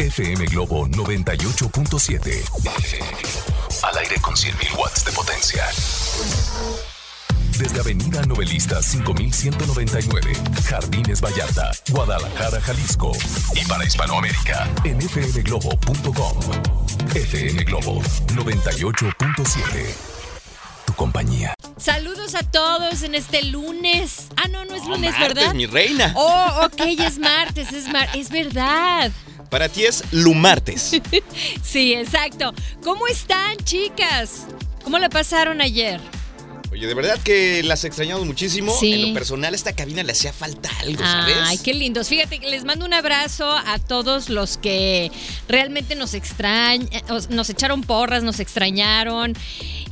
FM Globo 98.7. Al aire con 100.000 watts de potencia. Desde Avenida Novelista 5199, Jardines Vallarta, Guadalajara, Jalisco. Y para Hispanoamérica, en fmglobo.com. FM Globo 98.7. Tu compañía. Saludos a todos en este lunes. Ah, no, no es lunes, martes, ¿verdad? mi reina. Oh, ok, es martes, es, mar es verdad. Para ti es Lumartes. Sí, exacto. ¿Cómo están, chicas? ¿Cómo la pasaron ayer? Oye, de verdad que las extrañamos muchísimo. Sí. En lo personal, a esta cabina le hacía falta algo, ¿sabes? Ay, qué lindos. Fíjate, que les mando un abrazo a todos los que realmente nos extrañan, nos echaron porras, nos extrañaron.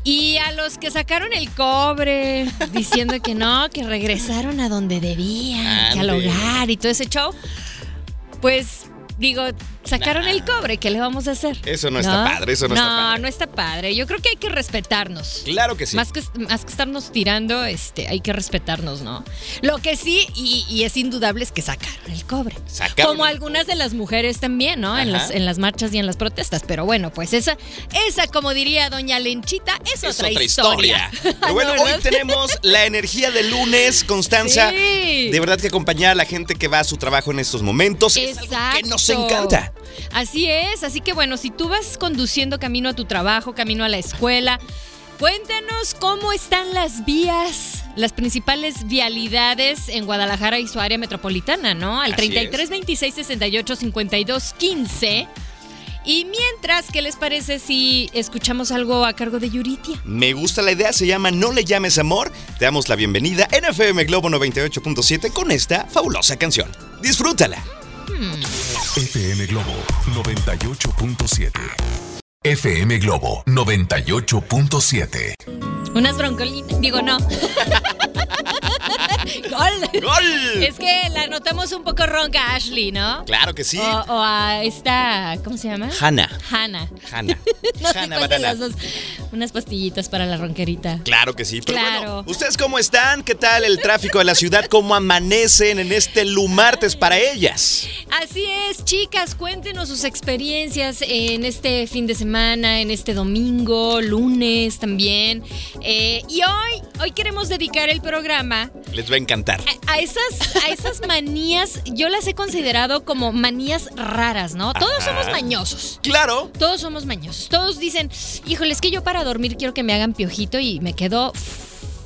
Y a los que sacaron el cobre diciendo que no, que regresaron a donde debían, que al hogar y todo ese show. Pues digo, sacaron Nah. el cobre, ¿qué le vamos a hacer? Eso no está padre, eso no está padre. No, no está padre. Yo creo que hay que respetarnos. Claro que sí. Más que, más que estarnos tirando, este, hay que respetarnos, ¿no? Lo que sí, y, y es indudable, es que sacaron el cobre. Sacaron Como el algunas de las mujeres también, ¿no? En las, en las marchas y en las protestas. Pero bueno, pues esa, esa como diría doña Lenchita, es, Es otra, historia. Pero bueno, ¿No, hoy tenemos la energía de lunes, Constanza. Sí. De verdad que acompañar a la gente que va a su trabajo en estos momentos es algo que nos Exacto. encanta. Así es, así que bueno, si tú vas conduciendo camino a tu trabajo, camino a la escuela, cuéntanos cómo están las vías, las principales vialidades en Guadalajara y su área metropolitana, ¿no? Al Así es. 33 26 68 52 15. Y mientras, ¿qué les parece si escuchamos algo a cargo de Yuritia? Me gusta la idea, se llama No le llames amor. Te damos la bienvenida en FM Globo 98.7 con esta fabulosa canción. Disfrútala. FM Globo 98.7. FM Globo 98.7. Unas broncolinas, digo no. ¡Gol! ¡Gol! Es que la notamos un poco ronca a Ashley, ¿no? Claro que sí. O, o a esta, ¿cómo se llama? Hannah. Hannah. Hannah. No sé cuál de Banana. las dos. Unas pastillitas para la ronquerita. Claro que sí. Pero Claro. bueno, ¿ustedes cómo están? ¿Qué tal el tráfico de la ciudad? ¿Cómo amanecen en este lumartes para ellas? Así es, chicas, cuéntenos sus experiencias en este fin de semana, en este domingo, lunes también. Eh, y hoy, hoy queremos dedicar el programa Les va a encantar. a, a esas, a esas manías, yo las he considerado como manías raras, ¿no? Todos somos mañosos. Claro. Todos somos mañosos. Todos dicen, híjole, es que yo para dormir quiero que me hagan piojito y me quedo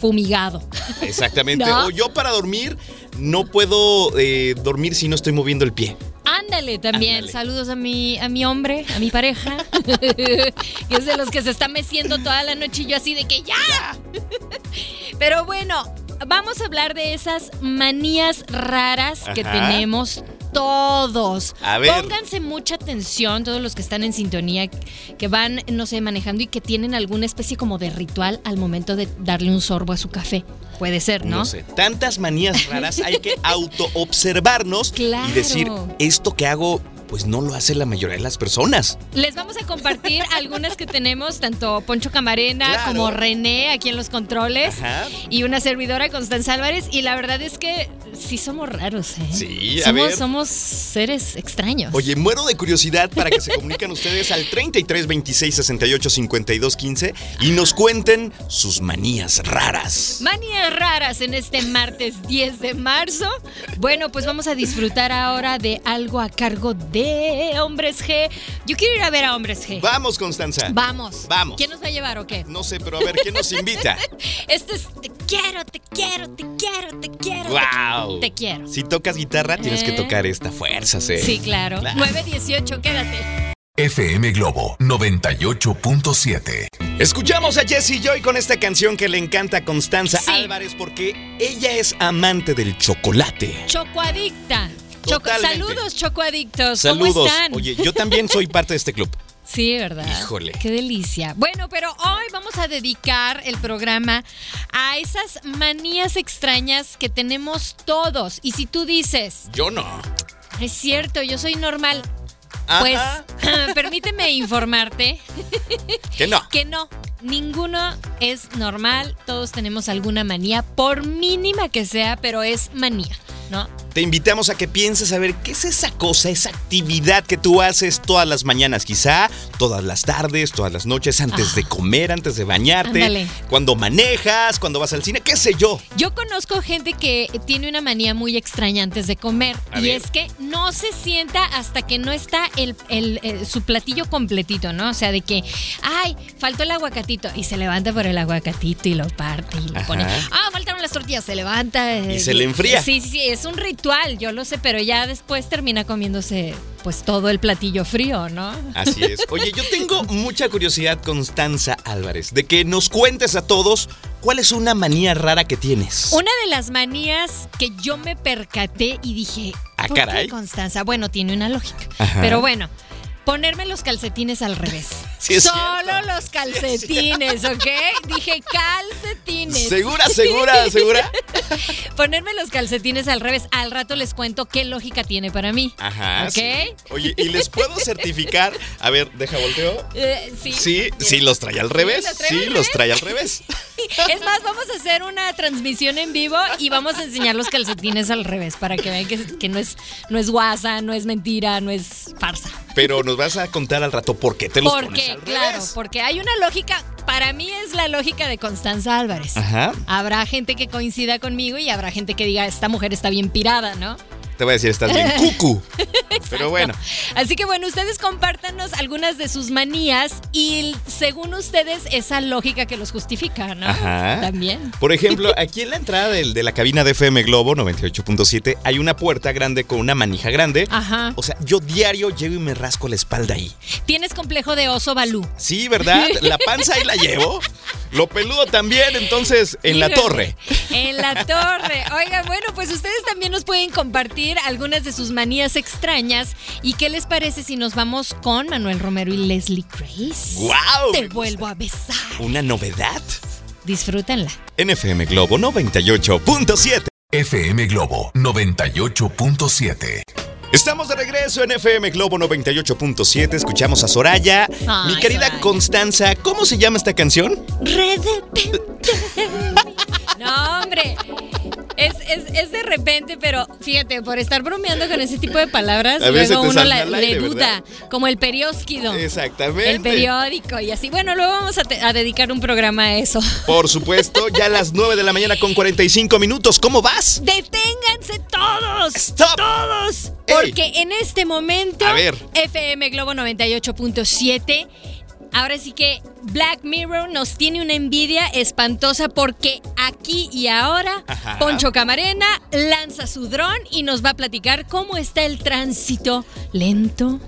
fumigado. Exactamente. ¿No? O yo para dormir no puedo eh, dormir si no estoy moviendo el pie. Ándale también. Ándale. Saludos a mi, a mi hombre, a mi pareja. que es de los que se está meciendo toda la noche y yo así de que ya. Pero bueno, vamos a hablar de esas manías raras que tenemos todos. A ver. Pónganse mucha atención, todos los que están en sintonía, que van, no sé, manejando y que tienen alguna especie como de ritual al momento de darle un sorbo a su café. Puede ser, ¿no? No sé, tantas manías raras hay que autoobservarnos Claro. y decir, esto que hago, pues no lo hace la mayoría de las personas. Les vamos a compartir algunas que tenemos, tanto Poncho Camarena Claro. como René aquí en los controles. Ajá. Y una servidora, Constanza Álvarez. Y la verdad es que sí somos raros, ¿eh? Sí, a somos, ver. somos seres extraños. Oye, muero de curiosidad para que se comuniquen ustedes al 33 26 68 52 15 y nos cuenten sus manías raras. Manías raras en este martes 10 de marzo. Bueno, pues vamos a disfrutar ahora de algo a cargo de Hombres G. Yo quiero ir a ver a Hombres G. Vamos, Constanza. Vamos. Vamos. ¿Quién nos va a llevar o qué? No sé, pero a ver, ¿quién nos invita? Este es Te quiero, te quiero, te quiero, te quiero. te- ¡Wow! Te quiero. Si tocas guitarra, tienes que ¿Eh? tocar esta fuerza, sí. Sí, claro. Claro. 918, quédate. FM Globo 98.7. Escuchamos a Jessie Joy con esta canción que le encanta a Constanza Sí. Álvarez porque ella es amante del chocolate. Chocoadicta. Choco-. Saludos, chocoadictos. Saludos. ¿Cómo están? Oye, yo también soy parte de este club. Sí, ¿verdad? Híjole. Qué delicia. Bueno, pero hoy vamos a dedicar el programa a esas manías extrañas que tenemos todos. Y si tú dices, Yo no. es cierto, yo soy normal, pues permíteme informarte Que no. que no. Ninguno es normal, todos tenemos alguna manía, por mínima que sea, pero es manía, ¿no? Te invitamos a que pienses a ver qué es esa cosa, esa actividad que tú haces todas las mañanas, quizá todas las tardes, todas las noches, antes Ah. de comer, antes de bañarte, Ándale. cuando manejas, cuando vas al cine, qué sé yo. Yo conozco gente que tiene una manía muy extraña antes de comer A y ver. es que no se sienta hasta que no está el, el- el- su platillo completito, ¿no? O sea, de que, ay, faltó el aguacatito y se levanta por el aguacatito y lo parte y lo Ajá. pone. Ah, faltaron las tortillas, se levanta. eh, Y se le enfría. Sí, sí, sí, es un ritual, yo lo sé, pero ya después termina comiéndose pues todo el platillo frío, ¿no? Así es. Oye, yo tengo mucha curiosidad, Constanza Álvarez, de que nos cuentes a todos cuál es una manía rara que tienes. Una de las manías que yo me percaté y dije, Ah, ¿por qué, caray. Constanza? Bueno, tiene una lógica. Ajá. Pero bueno, ponerme los calcetines al revés. Sí, es Solo cierto. los calcetines, ¿ok? Dije calcetines. ¿Segura, segura, segura? Ponerme los calcetines al revés. Al rato les cuento qué lógica tiene para mí. Ajá. ¿Ok? sí. Oye, ¿y les puedo certificar? A ver, deja volteo. Eh, sí. Sí, sí, los trae al revés. Sí, los trae al revés. Es más, vamos a hacer una transmisión en vivo y vamos a enseñar los calcetines al revés para que vean que, que no es no es guasa, no es mentira, no es farsa. Pero nos vas a contar al rato por qué te los pones Porque, al claro, revés. porque hay una lógica, para mí es la lógica de Constanza Álvarez. Ajá. Habrá gente que coincida conmigo y habrá gente que diga, esta mujer está bien pirada, ¿no? Te voy a decir, estás bien cucu. Pero bueno, Así que bueno, ustedes compártanos algunas de sus manías y según ustedes esa lógica que los justifica, ¿no? Ajá. También. Por ejemplo, aquí en la entrada del- de la cabina de FM Globo 98.7 hay una puerta grande con una manija grande. Ajá. O sea, yo diario llego y me rasco la espalda ahí. Tienes complejo de oso balú. Sí, ¿verdad? La panza ahí la llevo. Lo peludo también, entonces, en la torre. En la torre. Oigan, bueno, pues ustedes también nos pueden compartir algunas de sus manías extrañas. ¿Y qué les parece si nos vamos con Manuel Romero y Leslie Grace? ¡Guau! Te vuelvo a besar. ¿Una novedad? Disfrútenla. En FM Globo 98.7. FM Globo 98.7. Estamos de regreso en FM Globo 98.7. Escuchamos a Soraya. Ay, Mi querida Soraya. Constanza, ¿cómo se llama esta canción? Re de repente. No, hombre. Es, de repente, pero fíjate, por estar bromeando con ese tipo de palabras, A veces luego uno la- aire, le duda. ¿verdad? Como el periódico. Exactamente. El periódico y así. Bueno, luego vamos a, te- a dedicar un programa a eso. Por supuesto, ya a las 9 de la mañana con 45 minutos. ¿Cómo vas? ¡Deténganse todos! Stop. ¡Todos! Ey. Porque en este momento, A ver. FM Globo 98.7. Ahora sí que Black Mirror nos tiene una envidia espantosa porque aquí y ahora Ajá. Poncho Camarena lanza su dron y nos va a platicar cómo está el tránsito lento,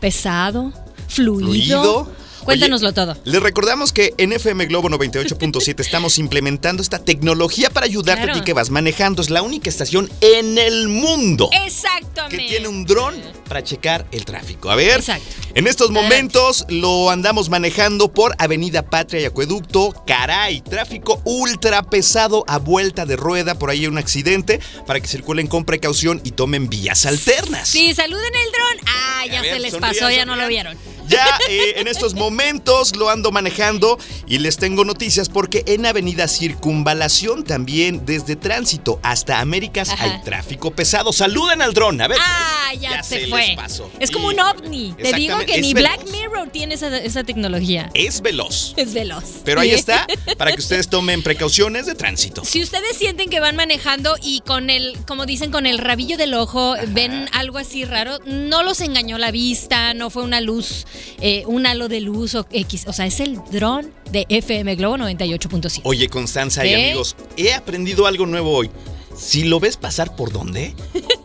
pesado, fluido. Fluido. Cuéntanoslo Oye, todo. Les recordamos que en FM Globo 98.7 estamos implementando esta tecnología para ayudarte a Claro. ti que vas manejando. Es la única estación en el mundo que Exactamente. tiene un dron para checar el tráfico. A ver, Exacto. en estos momentos lo andamos manejando por Avenida Patria y Acueducto. Caray, tráfico ultra pesado a vuelta de rueda. Por ahí hay un accidente para que circulen con precaución y tomen vías alternas. Sí, saluden el dron. Ah, ya A ver, se les sonrían, pasó, ya no lo vieron. Ya eh, en estos momentos lo ando manejando y les tengo noticias porque en Avenida Circunvalación también desde Tránsito hasta Américas Ajá. hay tráfico pesado. Saluden al dron, a ver. Ah, ya, Ya se, se fue. Es como un ovni. Te digo que ni veloz. Black Mirror tiene esa, esa tecnología. Es veloz. Es veloz. Pero ahí está, para que ustedes tomen precauciones de tránsito. Si ustedes sienten que van manejando y con el, como dicen, con el rabillo del ojo ven algo así raro, no los engañó la vista, no fue una luz, eh, un halo de luz o X. O sea, es el dron de FM Globo 98.7. Oye, Constanza y amigos, he aprendido algo nuevo hoy. Si lo ves pasar por dónde,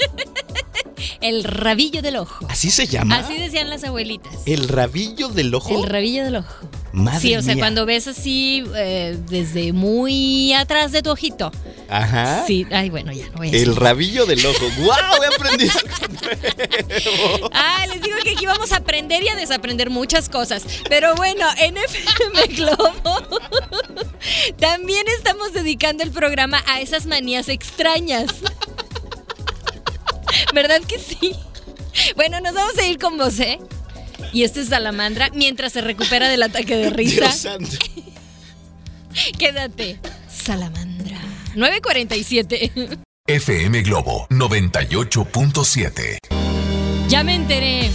El rabillo del ojo. así se llama. Así decían las abuelitas. El rabillo del ojo. El rabillo del ojo. Madre sí, o sea, mía. cuando ves así eh, desde muy atrás de tu ojito, Ajá. Sí, ay, bueno, ya no voy a El rabillo del ojo. ¡Guau! He aprendido algo. Ah, les digo que aquí vamos a aprender y a desaprender muchas cosas. Pero bueno, en FM Globo también estamos dedicando el programa a esas manías extrañas. ¿Verdad que sí? Bueno, nos vamos a ir con vos, ¿eh? Y este es Salamandra mientras se recupera del ataque de risa. Dios santo. Quédate, Salamandra. 947. FM Globo 98.7. Ya me enteré.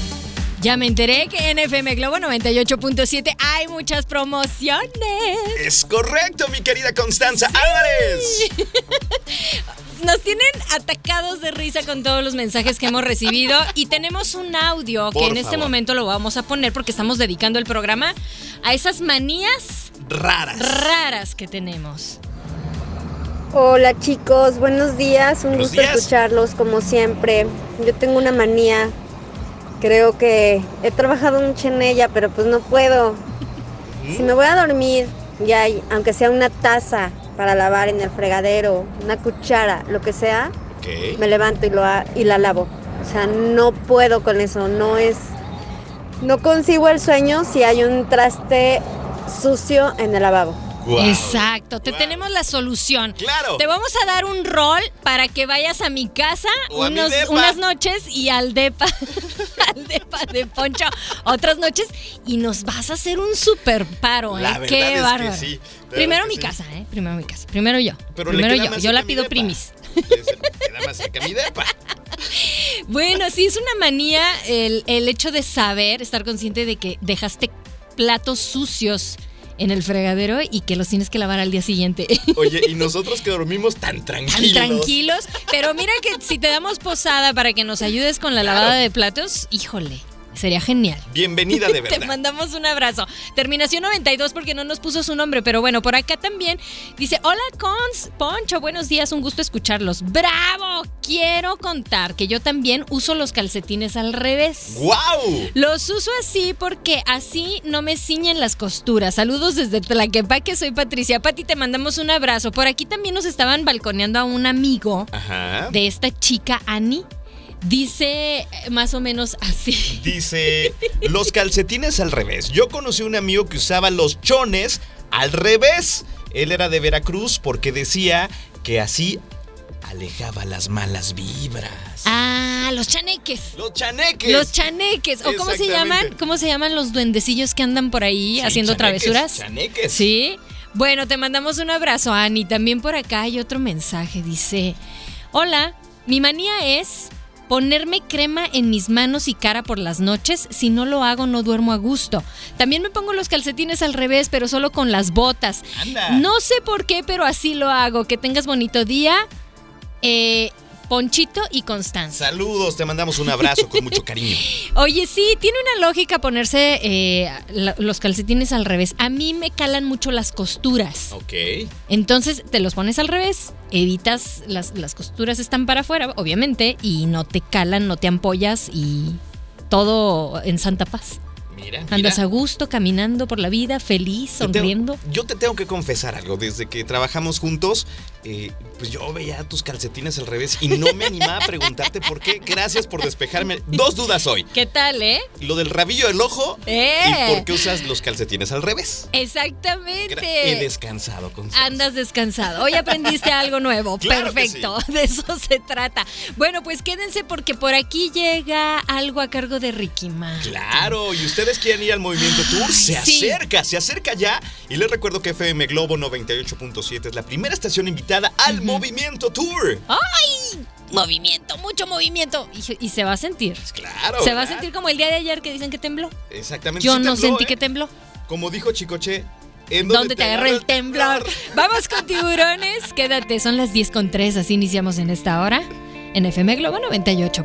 Ya me enteré que en FM Globo 98.7 hay muchas promociones. Es correcto, mi querida Constanza Álvarez. Nos tienen atacados de risa con todos los mensajes que hemos recibido y tenemos un audio que en este momento lo vamos a poner porque estamos dedicando el programa a esas manías Raras. raras que tenemos. Hola chicos, buenos días, un Buenos gusto días. escucharlos como siempre. Yo tengo una manía, creo que he trabajado mucho en ella, pero pues no puedo. Si me voy a dormir, ya hay, aunque sea una taza para lavar en el fregadero, una cuchara, lo que sea, me levanto y, lo ha- y la lavo. O sea, no puedo con eso, no es... No consigo el sueño si hay un traste sucio en el lavabo. Exacto, te tenemos la solución. Claro. Te vamos a dar un rol para que vayas a mi casa O mi unas noches y al depa, al depa de Poncho otras noches y nos vas a hacer un super paro, ¿eh? La verdad Qué es que bárbaro. sí, Primero mi sí. casa, ¿eh? Primero mi casa. Primero yo. Pero Primero yo. Yo la pido depa. primis. Queda más cerca mi depa. Bueno, sí, es una manía el, el hecho de saber, estar consciente de que dejaste platos sucios en el fregadero y que los tienes que lavar al día siguiente. Oye, y nosotros que dormimos tan Tan tranquilos. tranquilos. Pero mira que si te damos posada para que nos ayudes con la lavada de platos, híjole, sería genial. Bienvenida de Te verdad. mandamos un abrazo. Terminación 92 porque no nos puso su nombre, pero bueno, por acá también dice, hola Cons, Poncho, buenos días, un gusto escucharlos. ¡Bravo! Quiero contar que yo también uso los calcetines al revés. ¡Guau! Los uso así porque así no me ciñen las costuras. Saludos desde Tlaquepaque, soy Patricia. Pati, te mandamos un abrazo. Por aquí también nos estaban balconeando a un amigo Ajá. de esta chica, Annie. Dice más o menos así. Dice, los calcetines al revés. Yo conocí a un amigo que usaba los chones al revés. Él era de Veracruz porque decía que así alejaba las malas vibras. Ah, los chaneques. Los chaneques. Los chaneques. ¿O cómo se llaman? ¿Cómo se llaman los duendecillos que andan por ahí Sí, haciendo chaneques, travesuras? Chaneques. Sí. Bueno, te mandamos un abrazo, Ani. También por acá hay otro mensaje. Dice: Hola, mi manía es ponerme crema en mis manos y cara por las noches. Si no lo hago, no duermo a gusto. También me pongo los calcetines al revés, pero solo con las botas. Anda. No sé por qué, pero así lo hago. Que tengas bonito día. Eh, Ponchito y Constanza. Saludos, te mandamos un abrazo con mucho cariño. Oye, sí, tiene una lógica ponerse eh, los calcetines al revés. A mí me calan mucho las costuras. Ok. Entonces te los pones al revés, evitas las, las costuras están para afuera, obviamente, y no te calan, no te ampollas y todo en santa paz. Mira. Andas mira. a gusto, caminando por la vida, feliz, Te tengo- sonriendo. yo te tengo que confesar algo. Desde que trabajamos juntos, eh, pues yo veía tus calcetines al revés y no me animaba a preguntarte por qué. Gracias por despejarme. Dos dudas hoy. ¿Qué tal, eh? Lo del rabillo del ojo ¡Eh! y por qué usas los calcetines al revés. Gra- He Exactamente. descansado con Andas descansado. Hoy aprendiste algo nuevo. Claro Perfecto. De eso se trata. Bueno, pues quédense porque por aquí llega algo a cargo de Ricky Martin. Claro, y ustedes quieren ir al Movimiento Tour, se sí. acerca, se acerca ya. Y les recuerdo que FM Globo 98.7 es la primera estación invitada al Movimiento Tour. ¡Ay! Movimiento, mucho movimiento. Y, y se va a sentir. Claro. se va a sentir como el día de ayer que dicen que tembló. Exactamente. Yo sí no tembló, sentí ¿eh? que tembló. Como dijo Chicoche, ¿en ¿Dónde te agarró el temblor? Vamos con tiburones. Quédate, son las 10 con 3, así iniciamos en esta hora. En FM Globo 98.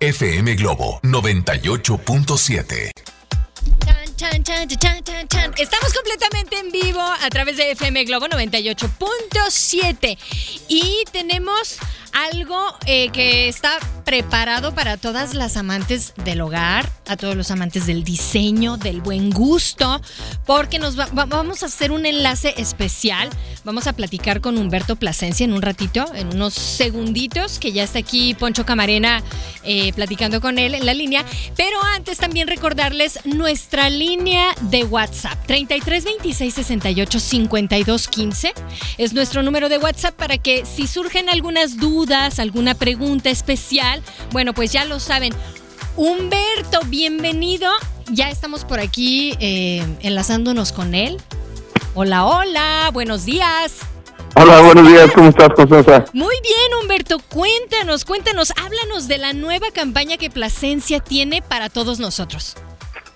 FM Globo 98.7. Estamos completamente en vivo a través de FM Globo 98.7 y tenemos algo eh, que está preparado para todas las amantes del hogar, a todos los amantes del diseño, del buen gusto, porque nos va- va- vamos a hacer un enlace especial. Vamos a platicar con Humberto Plasencia en un ratito, en unos segunditos, que ya está aquí Poncho Camarena eh, platicando con él en la línea. Pero antes también recordarles nuestra línea de WhatsApp, 33 26 68 52 15. Es nuestro número de WhatsApp para que si surgen algunas dudas, alguna pregunta especial, bueno, pues ya lo saben. Humberto, bienvenido. Ya estamos por aquí eh, enlazándonos con él. Hola, hola, buenos días. Hola, buenos días, ¿cómo estás, Constanza? Muy bien, Humberto, cuéntanos, cuéntanos, háblanos de la nueva campaña que Plasencia tiene para todos nosotros.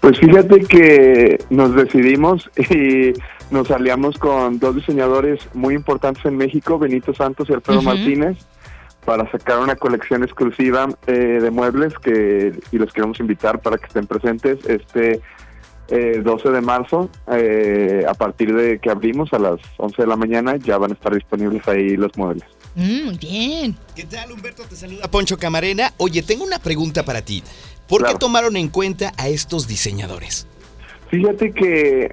Pues fíjate que nos decidimos y nos aliamos con dos diseñadores muy importantes en México, Benito Santos y Alfredo. Martínez, para sacar una colección exclusiva eh, de muebles que y los queremos invitar para que estén presentes este eh, 12 de marzo. eh, a partir de que abrimos a las 11 de la mañana ya van a estar disponibles ahí los muebles. Mm, bien. ¿Qué tal, Humberto? Te saluda Poncho Camarena. Oye, tengo una pregunta para ti. ¿Por qué tomaron en cuenta a estos diseñadores? Fíjate que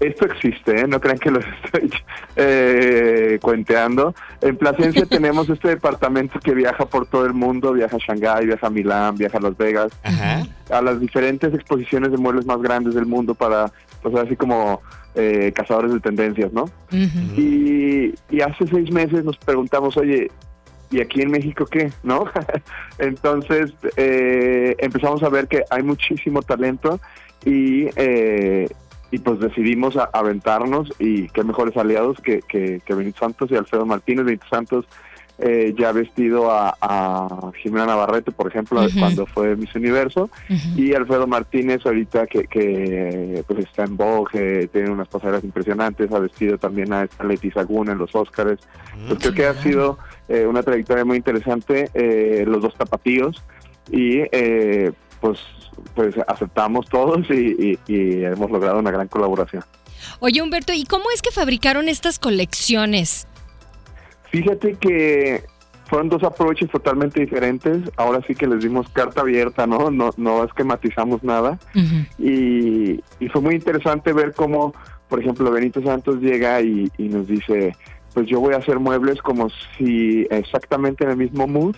esto existe, ¿eh? no crean que lo estoy eh, cuenteando. En Plasencia tenemos este departamento que viaja por todo el mundo, viaja a Shanghái, viaja a Milán, viaja a Las Vegas, Ajá. a las diferentes exposiciones de muebles más grandes del mundo para, pues así como eh, cazadores de tendencias, ¿no? Y, y hace seis meses nos preguntamos, oye, ¿y aquí en México qué? ¿No? Entonces eh, empezamos a ver que hay muchísimo talento y, eh, y pues decidimos a- aventarnos y qué mejores aliados que, que, que Benito Santos y Alfredo Martínez. Benito Santos eh, ya ha vestido a, a Jimena Navarrete, por ejemplo, Ujú. cuando fue Miss Universo. Ujú. Y Alfredo Martínez ahorita que, que pues está en Vogue, tiene unas pasarelas impresionantes, ha vestido también a Leti Sagún en los Óscares. Pues creo que ha sido eh, una trayectoria muy interesante, eh, los dos tapatíos, y eh, pues pues aceptamos todos y, y- y hemos logrado una gran colaboración. Oye, Humberto, ¿y cómo es que fabricaron estas colecciones? Fíjate que fueron dos approaches totalmente diferentes, ahora sí que les dimos carta abierta, ¿no? No, no esquematizamos nada. Ujú. Y, y fue muy interesante ver cómo, por ejemplo, Benito Santos llega y, y nos dice, pues yo voy a hacer muebles como si exactamente en el mismo mood,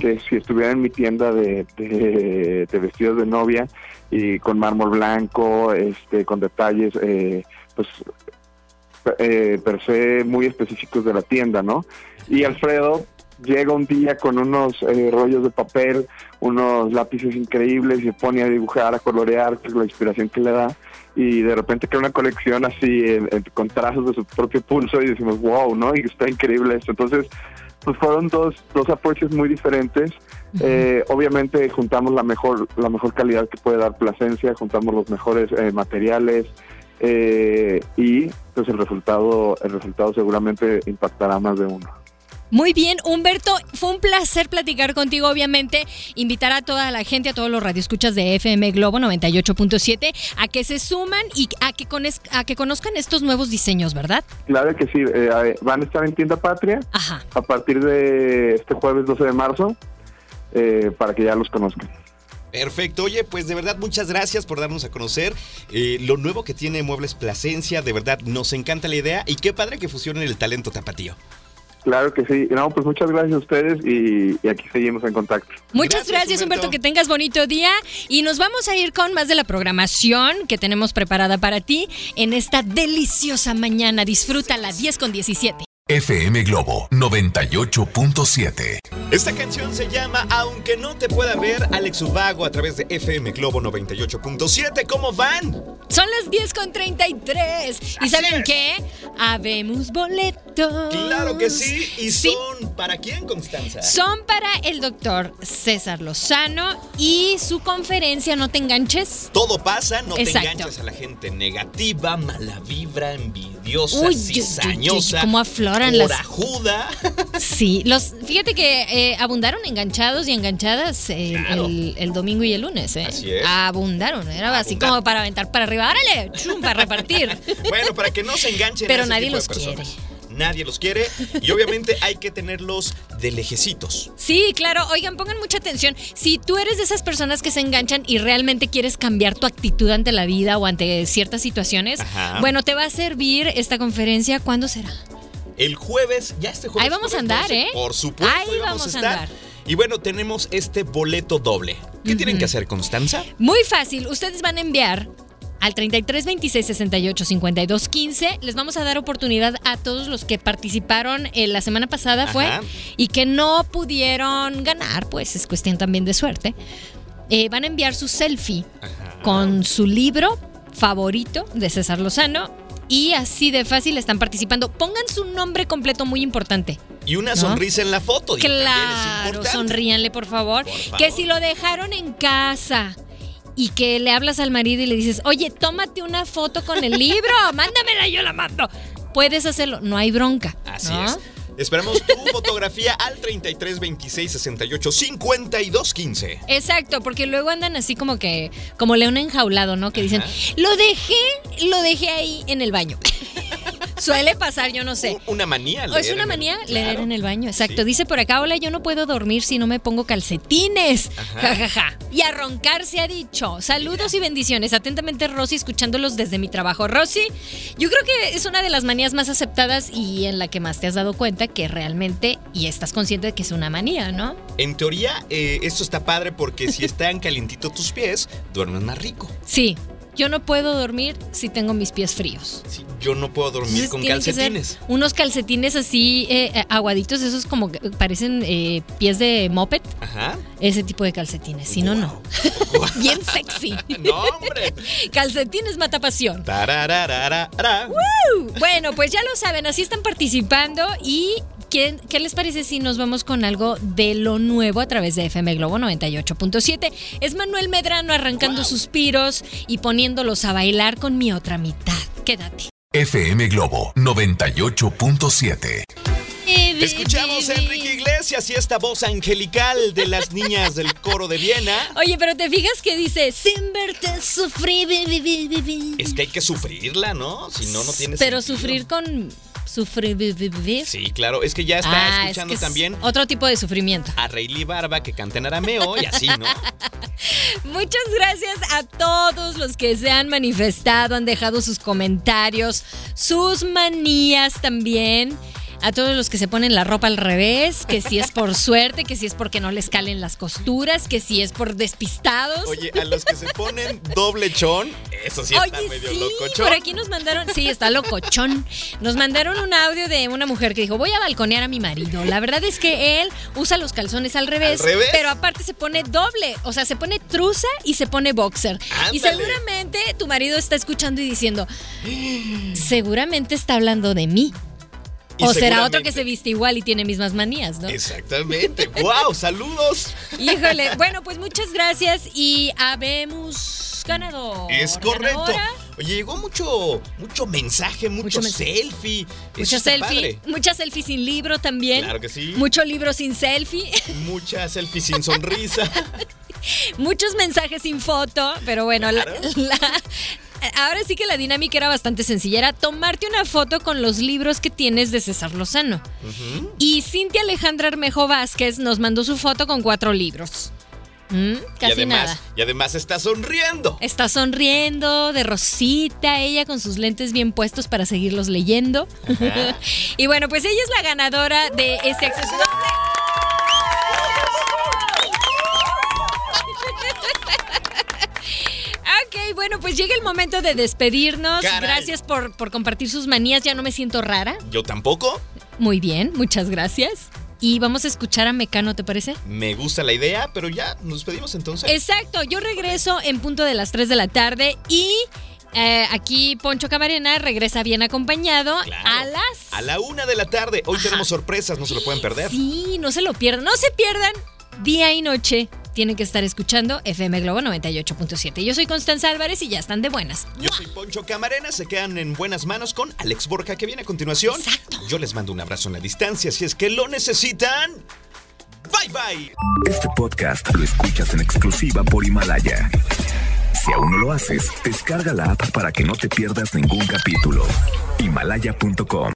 Que si estuviera en mi tienda de, de, de vestidos de novia y con mármol blanco, este, con detalles, eh, pues eh, per se muy específicos de la tienda, ¿no? Y Alfredo llega un día con unos eh, rollos de papel, unos lápices increíbles y se pone a dibujar, a colorear, que la inspiración que le da. Y de repente crea una colección así en- en- con trazos de su propio pulso y decimos, wow, ¿no? Y está increíble esto. Entonces, pues fueron dos, dos approaches muy diferentes. Eh, obviamente juntamos la mejor, la mejor calidad que puede dar Plasencia, juntamos los mejores eh, materiales eh, y pues el resultado, el resultado seguramente impactará más de uno. Muy bien, Humberto, fue un placer platicar contigo, obviamente, invitar a toda la gente, a todos los radioescuchas de FM Globo 98.7 a que se suman y a que, cones- a que conozcan estos nuevos diseños, ¿verdad? Claro que sí, eh, van a estar en Tienda Patria Ajá. a partir de este jueves 12 de marzo eh, para que ya los conozcan. Perfecto, oye, pues de verdad muchas gracias por darnos a conocer eh, lo nuevo que tiene Muebles Plasencia, de verdad nos encanta la idea y qué padre que fusionen el talento tapatío. Claro que sí. No, pues muchas gracias a ustedes y, y aquí seguimos en contacto. Muchas Gracias, gracias, Humberto. Humberto. que tengas bonito día y nos vamos a ir con más de la programación que tenemos preparada para ti en esta deliciosa mañana. Disfrútala 10 con 17. FM Globo 98.7. Esta canción se llama Aunque no te pueda ver, Alex Ubago a través de FM Globo 98.7. ¿Cómo van? Son las 10 con 33. ¿Y Así saben es. qué? Habemos boletos. Claro que sí. ¿Y Sí. son para quién, Constanza? Son para el doctor César Lozano y su conferencia No te enganches. Todo pasa, no Exacto. te enganches a la gente negativa, mala vibra, envidiosa, Uy, uy, uy, cizañosa, uy, cómo las- corajuda. Sí, los, fíjate que eh, abundaron enganchados y enganchadas eh, Claro. el, el domingo y el lunes. Eh. Así es. Abundaron, era así Abundaron. como para aventar para arriba. ¡Árale! ¡Chum! Para repartir. bueno, para que no se enganchen a Pero ese nadie tipo de los quiere. nadie los quiere y obviamente hay que tenerlos de lejecitos. Sí, claro. Oigan, pongan mucha atención. Si tú eres de esas personas que se enganchan y realmente quieres cambiar tu actitud ante la vida o ante ciertas situaciones, Ajá. bueno, te va a servir esta conferencia. ¿Cuándo será? El jueves, ya este jueves. Ahí vamos a andar, 12, ¿eh? Por supuesto, Ahí vamos a estar. andar. Y bueno, tenemos este boleto doble. ¿Qué tienen que hacer, Constanza? Muy fácil. Ustedes van a enviar al 33 26 68 52 15. Les vamos a dar oportunidad a todos los que participaron eh, la semana pasada, fue, y que no pudieron ganar, pues es cuestión también de suerte. Eh, van a enviar su selfie Ajá. con su libro favorito de César Lozano. Y así de fácil están participando. Pongan su nombre completo, muy importante. Y una ¿No? sonrisa en la foto. Claro, sonríanle, por favor. Por favor. Que si lo dejaron en casa y que le hablas al marido y le dices, oye, tómate una foto con el libro, mándamela, yo la mando. Puedes hacerlo, no hay bronca. Así ¿no? es. Esperamos tu fotografía al 33 26 68 52 15. Exacto, porque luego andan así como que, como león enjaulado, ¿no? Que dicen, Ajá. lo dejé, lo dejé ahí en el baño. Suele pasar, yo no sé. Un- Una manía. ¿O es leer una el- manía Claro. leer en el baño? Exacto. Sí. Dice por acá, hola, yo no puedo dormir si no me pongo calcetines. Ajá. Ja, ja, ja. Y a roncar se ha dicho. Saludos y bendiciones. Atentamente, Rosy, escuchándolos desde mi trabajo. Rosy, yo creo que es una de las manías más aceptadas y en la que más te has dado cuenta que realmente, y estás consciente de que es una manía, ¿no? En teoría, eh, esto está padre porque si están calientitos tus pies, duermes más rico. Sí. Yo no puedo dormir si tengo mis pies fríos. Sí, yo no puedo dormir Entonces, con calcetines. unos calcetines así eh, eh, aguaditos, esos como que parecen eh, pies de moped. Ajá. Ese tipo de calcetines, si no, no. Guau. Bien sexy. no, hombre. Calcetines mata pasión. Bueno, pues ya lo saben, así están participando y ¿qué, qué les parece si nos vamos con algo de lo nuevo a través de FM Globo 98.7? Es Manuel Medrano arrancando Wow. suspiros y poniéndolos a bailar con mi otra mitad. Quédate. FM Globo 98.7. Escuchamos a Enrique Iglesias y esta voz angelical de las niñas del coro de Viena. Oye, pero te fijas que dice, sin verte sufrir. bi, bi, bi, bi, bi". Es que hay que sufrirla, ¿no? Si no, no tiene Pero sentido. sufrir con... Sufrir. Sí, claro. Es que ya está Ah, es escuchando es también Otro tipo de sufrimiento. a Rayleigh Barba que canta en arameo y así, ¿no? Muchas gracias a todos los que se han manifestado, han dejado sus comentarios, sus manías también. A todos los que se ponen la ropa al revés, que si es por suerte, que si es porque no les calen las costuras, que si es por despistados. Oye, a los que se ponen doble chón, eso sí está medio sí, locochón. por aquí nos mandaron, sí, está locochón. Nos mandaron un audio de una mujer que dijo, voy a balconear a mi marido. La verdad es que él usa los calzones al revés, ¿Al revés? pero aparte se pone doble, o sea, se pone truza y se pone boxer. Y seguramente tu marido está escuchando y diciendo, seguramente está hablando de mí. Y o será otro que se viste igual y tiene mismas manías, ¿no? Exactamente. ¡Wow! ¡Saludos! Híjole, bueno, pues muchas gracias y habemos ganador. Es correcto. ganadora. Oye, llegó mucho, mucho mensaje, mucho, Mucho selfie. Está selfie, mucha selfie sin libro también. Claro que sí. Mucho libro sin selfie, Mucha selfie sin sonrisa. muchos mensajes sin foto, pero bueno, la- ahora sí que la dinámica era bastante sencilla, era tomarte una foto con los libros que tienes de César Lozano. Y Cintia Alejandra Armejo Vázquez nos mandó su foto con cuatro libros. Mm, Casi y además, nada. y además está sonriendo. Está sonriendo, de rosita, ella con sus lentes bien puestos para seguirlos leyendo. Y bueno, pues ella es la ganadora de este acceso. Bueno, pues llega el momento de despedirnos. Caray. Gracias por, por compartir sus manías. Ya no me siento rara. Yo tampoco. Muy bien, muchas gracias. Y vamos a escuchar a Mecano, ¿te parece? Me gusta la idea, pero ya nos despedimos entonces. Exacto, yo regreso en punto de las 3 de la tarde y eh, aquí Poncho Camarena regresa bien acompañado Claro. a las... A la una de la tarde. Hoy Ajá. tenemos sorpresas, no se lo pueden perder. Sí, no se lo pierdan, no se pierdan día y noche. Tienen que estar escuchando FM Globo 98.7. Yo soy Constanza Álvarez y ya están de buenas. Yo soy Poncho Camarena, se quedan en buenas manos con Alex Borja que viene a continuación. Exacto. Yo les mando un abrazo en la distancia si es que lo necesitan. Bye bye. Este podcast lo escuchas en exclusiva por Himalaya. Si aún no lo haces, descarga la app para que no te pierdas ningún capítulo. Himalaya.com